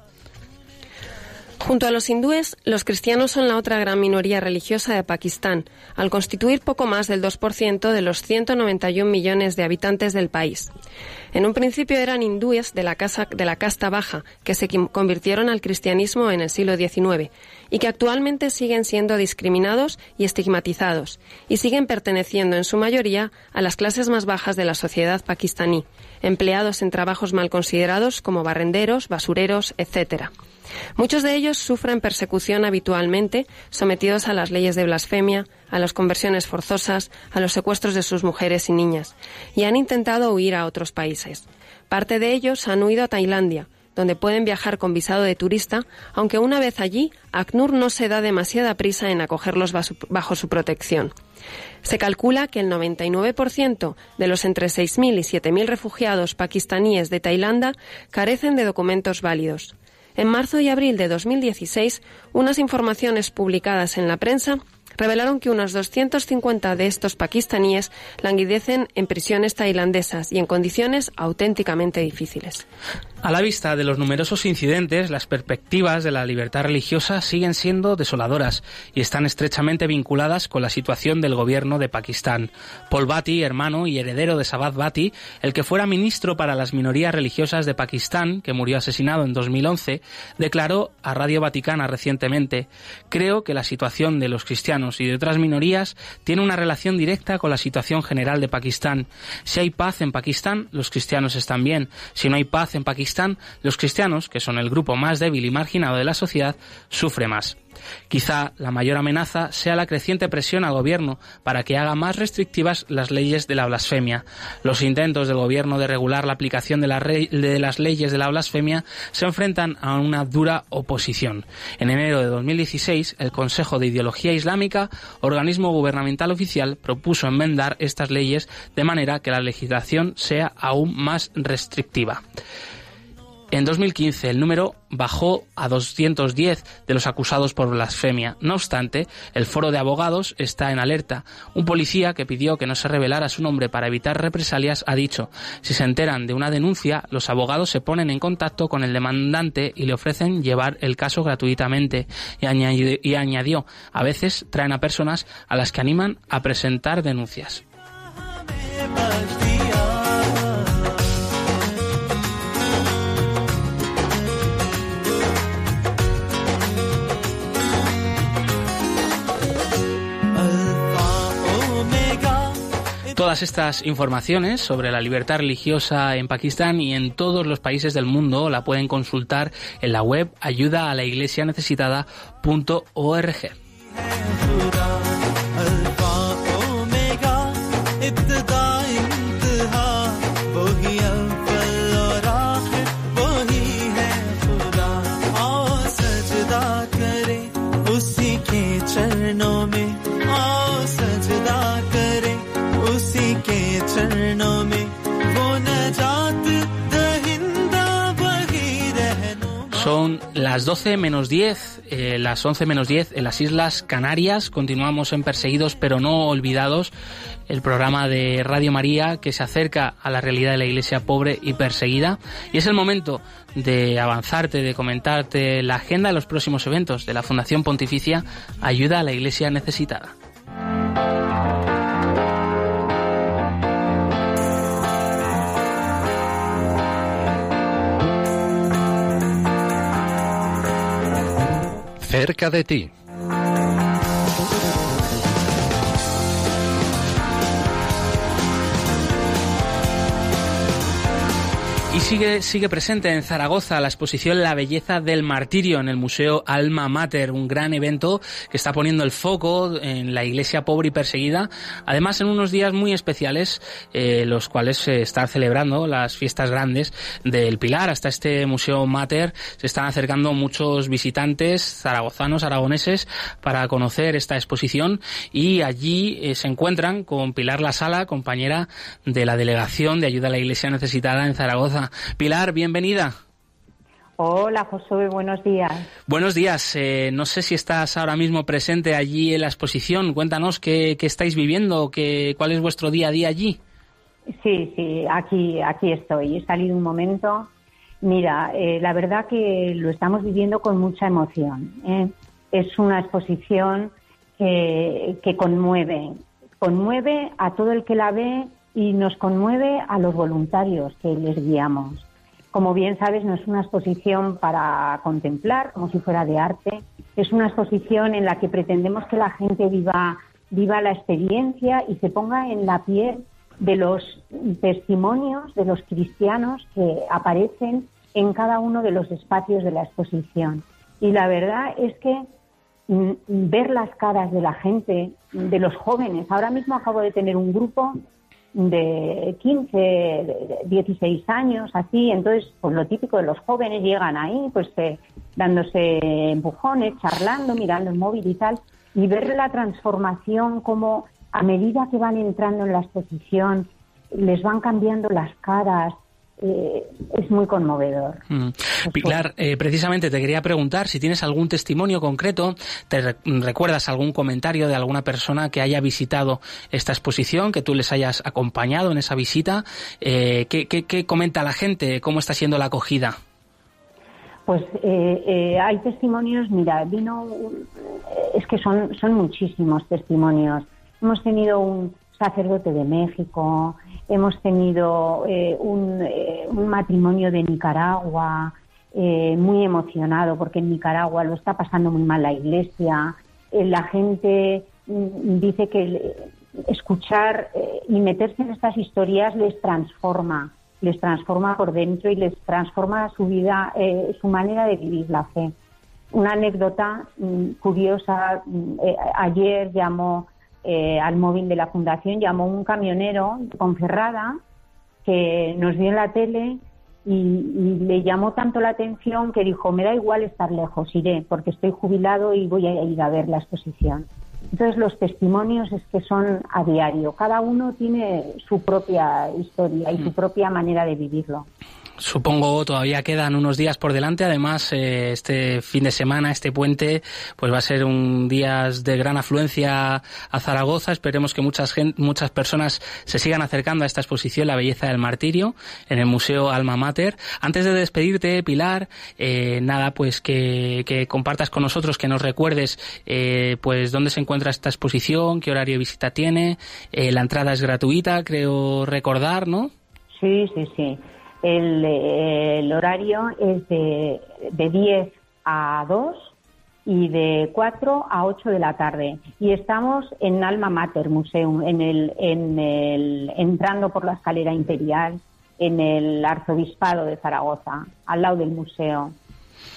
Junto a los hindúes, los cristianos son la otra gran minoría religiosa de Pakistán, al constituir poco más del 2% de los 191 millones de habitantes del país. En un principio eran hindúes de la, casa, de la casta baja, que se convirtieron al cristianismo en el siglo XIX y que actualmente siguen siendo discriminados y estigmatizados, y siguen perteneciendo en su mayoría a las clases más bajas de la sociedad pakistaní, empleados en trabajos mal considerados como barrenderos, basureros, etc. Muchos de ellos sufren persecución habitualmente, sometidos a las leyes de blasfemia, a las conversiones forzosas, a los secuestros de sus mujeres y niñas, y han intentado huir a otros países. Parte de ellos han huido a Tailandia, donde pueden viajar con visado de turista, aunque una vez allí, ACNUR no se da demasiada prisa en acogerlos bajo su protección. Se calcula que el 99% de los entre 6.000 y 7.000 refugiados pakistaníes de Tailandia carecen de documentos válidos. En marzo y abril de 2016, unas informaciones publicadas en la prensa revelaron que unos 250 de estos pakistaníes languidecen en prisiones tailandesas y en condiciones auténticamente difíciles. A la vista de los numerosos incidentes, las perspectivas de la libertad religiosa siguen siendo desoladoras y están estrechamente vinculadas con la situación del gobierno de Pakistán. Paul Bhatti, hermano y heredero de Sabat Bhatti, el que fuera ministro para las minorías religiosas de Pakistán, que murió asesinado en 2011, declaró a Radio Vaticana recientemente, creo que la situación de los cristianos y de otras minorías tiene una relación directa con la situación general de Pakistán. Si hay paz en Pakistán, los cristianos están bien. Si no hay paz en Los cristianos, que son el grupo más débil y marginado de la sociedad, sufre más. Quizá la mayor amenaza sea la creciente presión al gobierno para que haga más restrictivas las leyes de la blasfemia. Los intentos del gobierno de regular la aplicación de, de, las leyes de la blasfemia se enfrentan a una dura oposición. En enero de 2016, el Consejo de Ideología Islámica, organismo gubernamental oficial, propuso enmendar estas leyes de manera que la legislación sea aún más restrictiva. En 2015 el número bajó a 210 de los acusados por blasfemia. No obstante, el foro de abogados está en alerta. Un policía que pidió que no se revelara su nombre para evitar represalias ha dicho, si se enteran de una denuncia, los abogados se ponen en contacto con el demandante y le ofrecen llevar el caso gratuitamente. Y añadió, a veces traen a personas a las que animan a presentar denuncias. Todas estas informaciones sobre la libertad religiosa en Pakistán y en todos los países del mundo la pueden consultar en la web ayuda a la iglesia necesitada.org. las 12 menos 10, eh, las 11 menos 10 en las Islas Canarias. Continuamos en Perseguidos pero no olvidados, el programa de Radio María que se acerca a la realidad de la iglesia pobre y perseguida. Y es el momento de avanzarte, de comentarte la agenda de los próximos eventos de la Fundación Pontificia Ayuda a la Iglesia Necesitada. Cerca de ti. Y sigue, sigue presente en Zaragoza la exposición La belleza del martirio en el Museo Alma Mater, un gran evento que está poniendo el foco en la iglesia pobre y perseguida, además en unos días muy especiales, eh, los cuales se están celebrando las fiestas grandes del Pilar. Hasta este Museo Mater se están acercando muchos visitantes zaragozanos, aragoneses, para conocer esta exposición y allí eh, se encuentran con Pilar La Sala, compañera de la Delegación de Ayuda a la Iglesia Necesitada en Zaragoza. Pilar, bienvenida. Hola, Josué, buenos días. Buenos días. Eh, no sé si estás ahora mismo presente allí en la exposición. Cuéntanos qué, qué estáis viviendo, qué, cuál es vuestro día a día allí. Sí, sí, aquí, aquí estoy. He salido un momento. Mira, eh, la verdad que lo estamos viviendo con mucha emoción. ¿eh? Es una exposición que, que conmueve, conmueve a todo el que la ve y nos conmueve a los voluntarios que les guiamos. Como bien sabes, no es una exposición para contemplar, como si fuera de arte, es una exposición en la que pretendemos que la gente viva, viva la experiencia y se ponga en la piel de los testimonios de los cristianos que aparecen en cada uno de los espacios de la exposición. Y la verdad es que mm, ver las caras de la gente, de los jóvenes, ahora mismo acabo de tener un grupo de 15, 16 años, así. Entonces, pues lo típico de los jóvenes llegan ahí, pues eh, dándose empujones, charlando, mirando el móvil y tal, y ver la transformación como a medida que van entrando en la exposición les van cambiando las caras, eh, es muy conmovedor. Mm. Pilar, eh, precisamente te quería preguntar si tienes algún testimonio concreto, te re- recuerdas algún comentario de alguna persona que haya visitado esta exposición, que tú les hayas acompañado en esa visita. Eh, ¿qué, qué, qué comenta la gente? ¿Cómo está siendo la acogida? Pues eh, eh, hay testimonios, mira, vino, es que son, son muchísimos testimonios. Hemos tenido un sacerdote de México, hemos tenido eh, un, eh, un matrimonio de Nicaragua, eh, muy emocionado porque en Nicaragua lo está pasando muy mal la iglesia. La gente mm, dice que escuchar y meterse en estas historias les transforma, les transforma por dentro y les transforma su vida, su manera de vivir la fe. Una anécdota mm, curiosa, mm, ayer llamó eh, al móvil de la fundación, llamó un camionero de Ponferrada que nos vio en la tele y, y le llamó tanto la atención que dijo, me da igual estar lejos, iré, porque estoy jubilado y voy a ir a ver la exposición. Entonces los testimonios es que son a diario, cada uno tiene su propia historia y su propia manera de vivirlo. Supongo todavía quedan unos días por delante. Además, eh, este fin de semana, este puente, pues va a ser un día de gran afluencia a Zaragoza. Esperemos que muchas muchas personas se sigan acercando a esta exposición, La belleza del martirio, en el Museo Alma Mater. Antes de despedirte, Pilar, eh, nada, pues que, que compartas con nosotros, que nos recuerdes, eh, pues dónde se encuentra esta exposición, qué horario de visita tiene. Eh, la entrada es gratuita, creo recordar, ¿no? Sí, sí, sí. El, eh, el horario es de, de 10 a 2 y de 4 a 8 de la tarde. Y estamos en Alma Mater Museum, en el, en el, entrando por la escalera imperial, en el Arzobispado de Zaragoza, al lado del museo.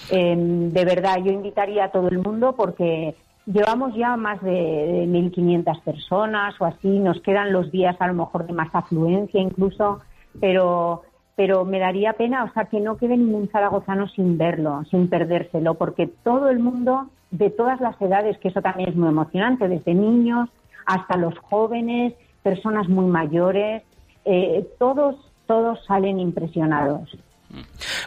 Eh, de verdad, yo invitaría a todo el mundo porque llevamos ya más de, de 1.500 personas o así, nos quedan los días a lo mejor de más afluencia incluso, pero, pero me daría pena, o sea, que no quede ningún zaragozano sin verlo, sin perdérselo, porque todo el mundo, de todas las edades, que eso también es muy emocionante, desde niños hasta los jóvenes, personas muy mayores, eh, todos, todos salen impresionados.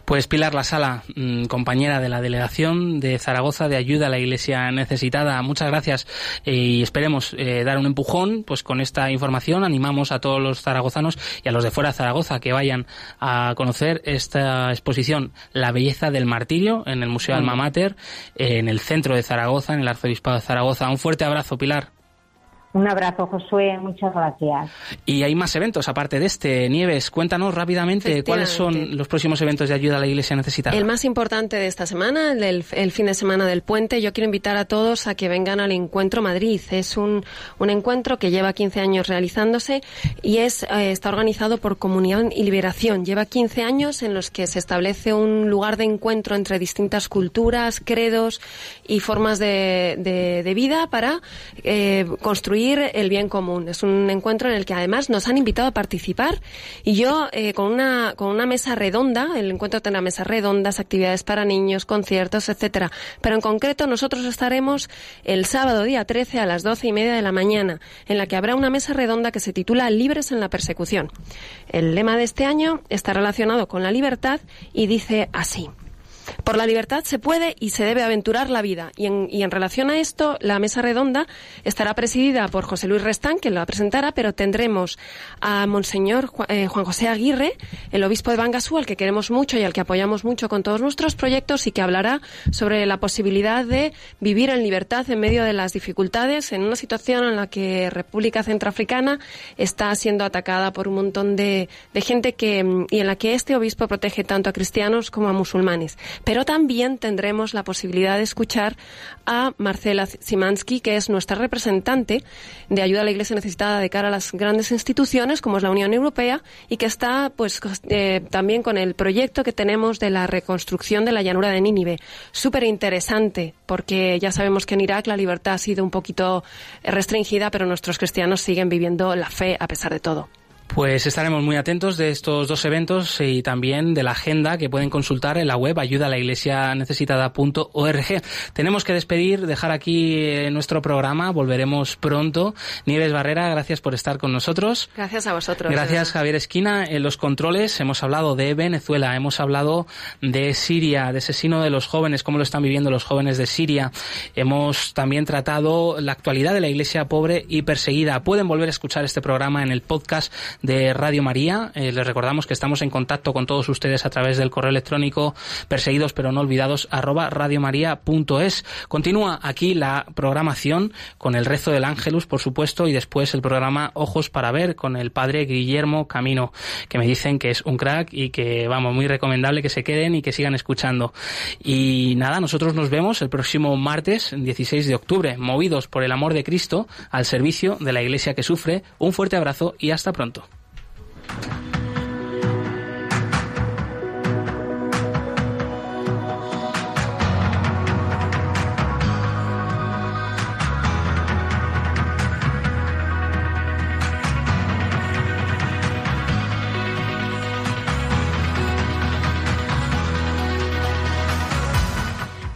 Pues Pilar La Sala, mm, compañera de la delegación de Zaragoza de ayuda a la Iglesia necesitada, muchas gracias eh, y esperemos eh, dar un empujón pues con esta información. Animamos a todos los zaragozanos y a los de fuera de Zaragoza que vayan a conocer esta exposición La belleza del martirio en el Museo Alma Mater, en el centro de Zaragoza, en el Arzobispado de Zaragoza. Un fuerte abrazo, Pilar. Un abrazo, Josué. Muchas gracias. Y hay más eventos aparte de este. Nieves, cuéntanos rápidamente cuáles son los próximos eventos de ayuda a la Iglesia necesitada. El más importante de esta semana, el, el fin de semana del puente, yo quiero invitar a todos a que vengan al Encuentro Madrid. Es un, un encuentro que lleva 15 años realizándose y es, eh, está organizado por Comunión y Liberación. Lleva 15 años en los que se establece un lugar de encuentro entre distintas culturas, credos y formas de, de- de vida para eh, construir el bien común. Es un encuentro en el que además nos han invitado a participar y yo eh, con una con una mesa redonda, el encuentro tendrá mesas redondas, actividades para niños, conciertos, etcétera. Pero en concreto nosotros estaremos el sábado día 13 a las 12 y media de la mañana, en la que habrá una mesa redonda que se titula Libres en la persecución. El lema de este año está relacionado con la libertad y dice así. Por la libertad se puede y se debe aventurar la vida. Y en, y en relación a esto, la mesa redonda estará presidida por José Luis Restán, que la presentará, pero tendremos a Monseñor Ju- eh, Juan José Aguirre, el obispo de Bangasú, al que queremos mucho y al que apoyamos mucho con todos nuestros proyectos y que hablará sobre la posibilidad de vivir en libertad en medio de las dificultades en una situación en la que República Centroafricana está siendo atacada por un montón de, de gente que, mm, y en la que este obispo protege tanto a cristianos como a musulmanes. Pero también tendremos la posibilidad de escuchar a Marcela Simansky, que es nuestra representante de ayuda a la Iglesia necesitada de cara a las grandes instituciones como es la Unión Europea y que está pues eh, también con el proyecto que tenemos de la reconstrucción de la llanura de Nínive. Súper interesante porque ya sabemos que en Irak la libertad ha sido un poquito restringida, pero nuestros cristianos siguen viviendo la fe a pesar de todo. Pues estaremos muy atentos de estos dos eventos y también de la agenda que pueden consultar en la web ayuda a la iglesia necesitada.org. Tenemos que despedir, dejar aquí eh, nuestro programa. Volveremos pronto. Nieves Barrera, gracias por estar con nosotros. Gracias a vosotros. Gracias Javier Esquina. En los controles hemos hablado de Venezuela, hemos hablado de Siria, de asesino de los jóvenes, cómo lo están viviendo los jóvenes de Siria. Hemos también tratado la actualidad de la iglesia pobre y perseguida. Pueden volver a escuchar este programa en el podcast de Radio María. Eh, les recordamos que estamos en contacto con todos ustedes a través del correo electrónico perseguidos pero no olvidados arroba radiomaria.es. Continúa aquí la programación con el rezo del Ángelus, por supuesto, y después el programa Ojos para ver con el padre Guillermo Camino, que me dicen que es un crack y que, vamos, muy recomendable que se queden y que sigan escuchando. Y nada, nosotros nos vemos el próximo martes, 16 de octubre, movidos por el amor de Cristo al servicio de la iglesia que sufre. Un fuerte abrazo y hasta pronto.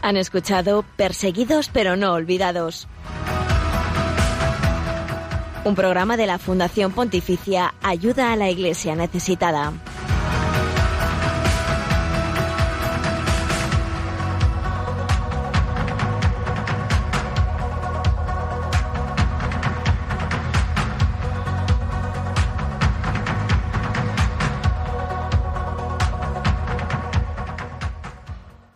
Han escuchado Perseguidos pero no olvidados. Un programa de la Fundación Pontificia Ayuda a la Iglesia Necesitada.